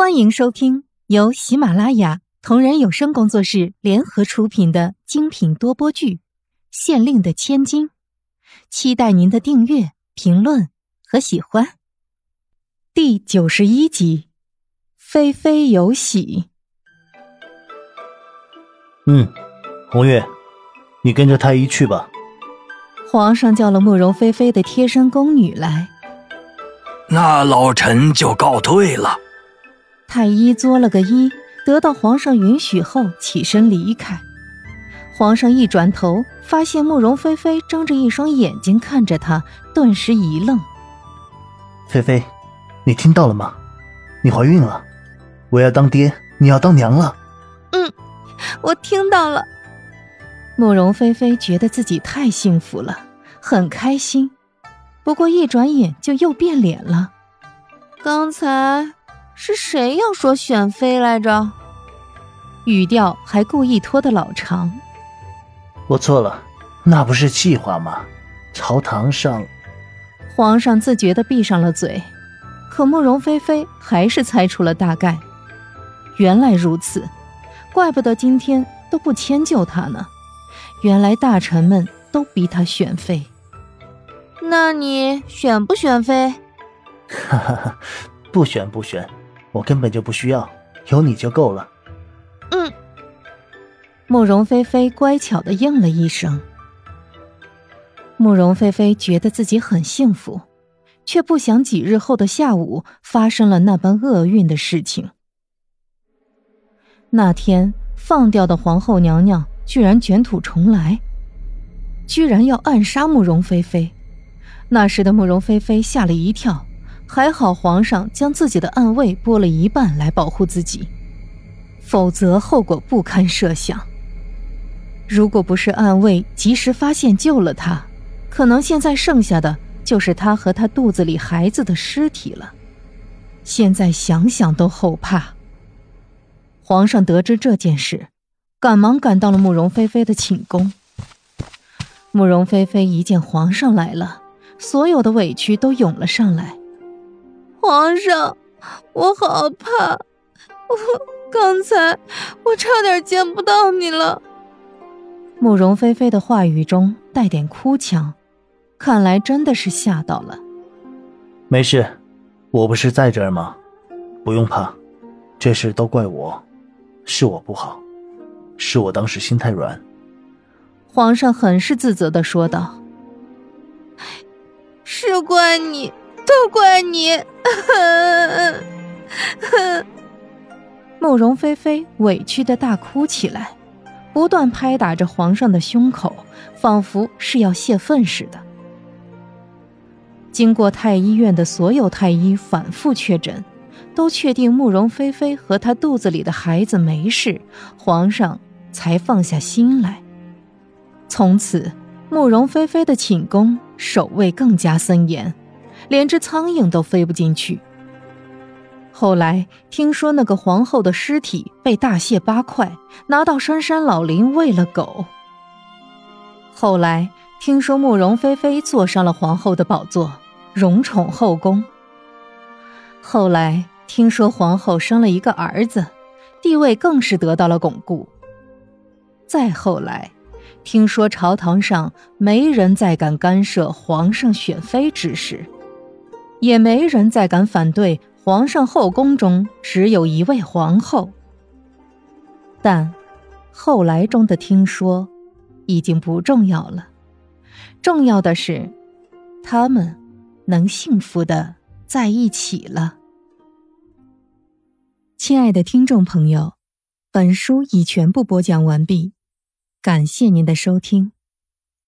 欢迎收听由喜马拉雅同人有声工作室联合出品的精品多播剧《县令的千金》，期待您的订阅、评论和喜欢。第九十一集，菲菲有喜。嗯，红月，你跟着太医去吧。皇上叫了慕容菲菲的贴身宫女来。那老臣就告退了。太医作了个揖，得到皇上允许后起身离开。皇上一转头，发现慕容菲菲睁着一双眼睛看着他，顿时一愣：“菲菲，你听到了吗？你怀孕了，我要当爹，你要当娘了。”“嗯，我听到了。”慕容菲菲觉得自己太幸福了，很开心。不过一转眼就又变脸了。刚才是谁要说选妃来着？语调还故意拖得老长。我错了，那不是气话吗？朝堂上，皇上自觉地闭上了嘴。可慕容菲菲还是猜出了大概。原来如此，怪不得今天都不迁就他呢。原来大臣们都逼他选妃。那你选不选妃？哈哈哈，不选不选，我根本就不需要，有你就够了。嗯。慕容菲菲乖巧的应了一声。慕容菲菲觉得自己很幸福，却不想几日后的下午发生了那般厄运的事情。那天放掉的皇后娘娘居然卷土重来，居然要暗杀慕容菲菲。那时的慕容菲菲吓了一跳，还好皇上将自己的暗卫拨了一半来保护自己，否则后果不堪设想。如果不是暗卫及时发现救了他，可能现在剩下的就是他和他肚子里孩子的尸体了。现在想想都后怕。皇上得知这件事，赶忙赶到了慕容菲菲的寝宫。慕容菲菲一见皇上来了。所有的委屈都涌了上来。皇上，我好怕，我刚才我差点见不到你了。慕容菲菲的话语中带点哭腔，看来真的是吓到了。没事，我不是在这儿吗？不用怕，这事都怪我，是我不好，是我当时心太软。皇上很是自责的说道。是怪你，都怪你！慕容菲菲委屈的大哭起来，不断拍打着皇上的胸口，仿佛是要泄愤似的。经过太医院的所有太医反复确诊，都确定慕容菲菲和她肚子里的孩子没事，皇上才放下心来。从此。慕容菲菲的寝宫守卫更加森严，连只苍蝇都飞不进去。后来听说那个皇后的尸体被大卸八块，拿到深山老林喂了狗。后来听说慕容菲菲坐上了皇后的宝座，荣宠后宫。后来听说皇后生了一个儿子，地位更是得到了巩固。再后来。听说朝堂上没人再敢干涉皇上选妃之事，也没人再敢反对皇上后宫中只有一位皇后。但后来中的听说已经不重要了，重要的是他们能幸福的在一起了。亲爱的听众朋友，本书已全部播讲完毕。感谢您的收听。